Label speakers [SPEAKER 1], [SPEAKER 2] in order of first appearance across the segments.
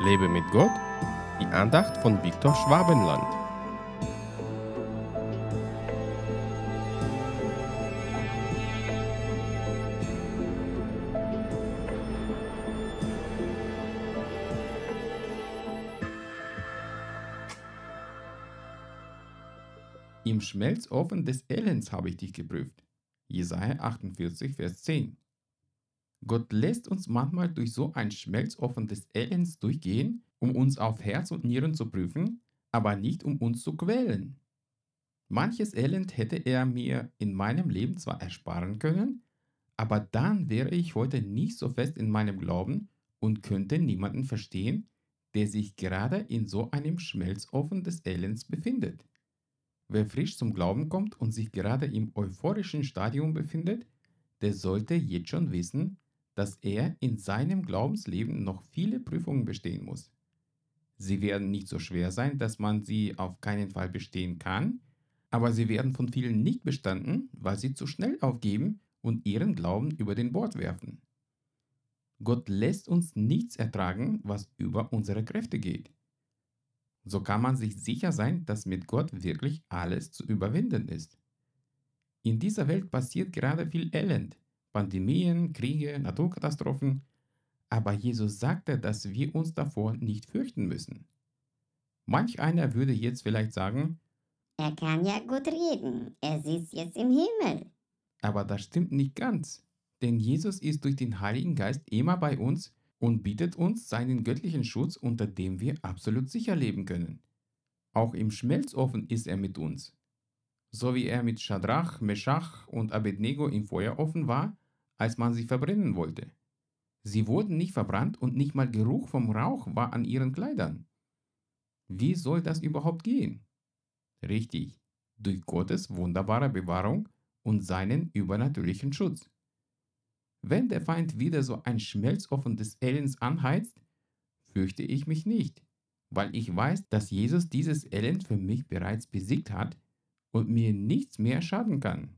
[SPEAKER 1] Lebe mit Gott, die Andacht von Viktor Schwabenland. Im Schmelzofen des Elends habe ich dich geprüft. Jesaja 48, Vers 10. Gott lässt uns manchmal durch so ein Schmelzofen des Elends durchgehen, um uns auf Herz und Nieren zu prüfen, aber nicht um uns zu quälen. Manches Elend hätte er mir in meinem Leben zwar ersparen können, aber dann wäre ich heute nicht so fest in meinem Glauben und könnte niemanden verstehen, der sich gerade in so einem Schmelzofen des Elends befindet. Wer frisch zum Glauben kommt und sich gerade im euphorischen Stadium befindet, der sollte jetzt schon wissen, dass er in seinem Glaubensleben noch viele Prüfungen bestehen muss. Sie werden nicht so schwer sein, dass man sie auf keinen Fall bestehen kann, aber sie werden von vielen nicht bestanden, weil sie zu schnell aufgeben und ihren Glauben über den Bord werfen. Gott lässt uns nichts ertragen, was über unsere Kräfte geht. So kann man sich sicher sein, dass mit Gott wirklich alles zu überwinden ist. In dieser Welt passiert gerade viel Elend, Pandemien, Kriege, Naturkatastrophen, aber Jesus sagte, dass wir uns davor nicht fürchten müssen. Manch einer würde jetzt vielleicht sagen,
[SPEAKER 2] er kann ja gut reden, er sitzt jetzt im Himmel.
[SPEAKER 1] Aber das stimmt nicht ganz, denn Jesus ist durch den Heiligen Geist immer bei uns und bietet uns seinen göttlichen Schutz, unter dem wir absolut sicher leben können. Auch im Schmelzofen ist er mit uns. So wie er mit Schadrach, Meschach und Abednego im Feuerofen war, als man sie verbrennen wollte. Sie wurden nicht verbrannt und nicht mal Geruch vom Rauch war an ihren Kleidern. Wie soll das überhaupt gehen? Richtig, durch Gottes wunderbare Bewahrung und seinen übernatürlichen Schutz. Wenn der Feind wieder so ein Schmelzofen des Elends anheizt, fürchte ich mich nicht, weil ich weiß, dass Jesus dieses Elend für mich bereits besiegt hat und mir nichts mehr schaden kann.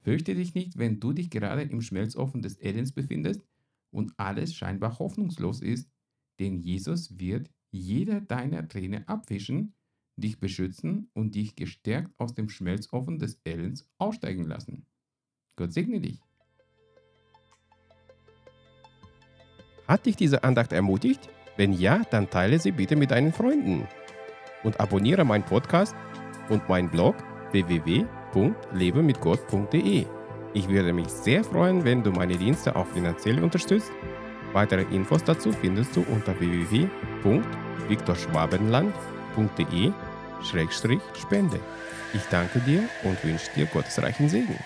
[SPEAKER 1] Fürchte dich nicht, wenn du dich gerade im Schmelzofen des Elends befindest und alles scheinbar hoffnungslos ist, denn Jesus wird jede deiner Träne abwischen, dich beschützen und dich gestärkt aus dem Schmelzofen des Elends aussteigen lassen. Gott segne dich. Hat dich diese Andacht ermutigt? Wenn ja, dann teile sie bitte mit deinen Freunden und abonniere meinen Podcast und meinen Blog www.lebemitgott.de. Ich würde mich sehr freuen, wenn du meine Dienste auch finanziell unterstützt. Weitere Infos dazu findest du unter www.viktorschwabenland.de-spende. Ich danke dir und wünsche dir gottesreichen Segen.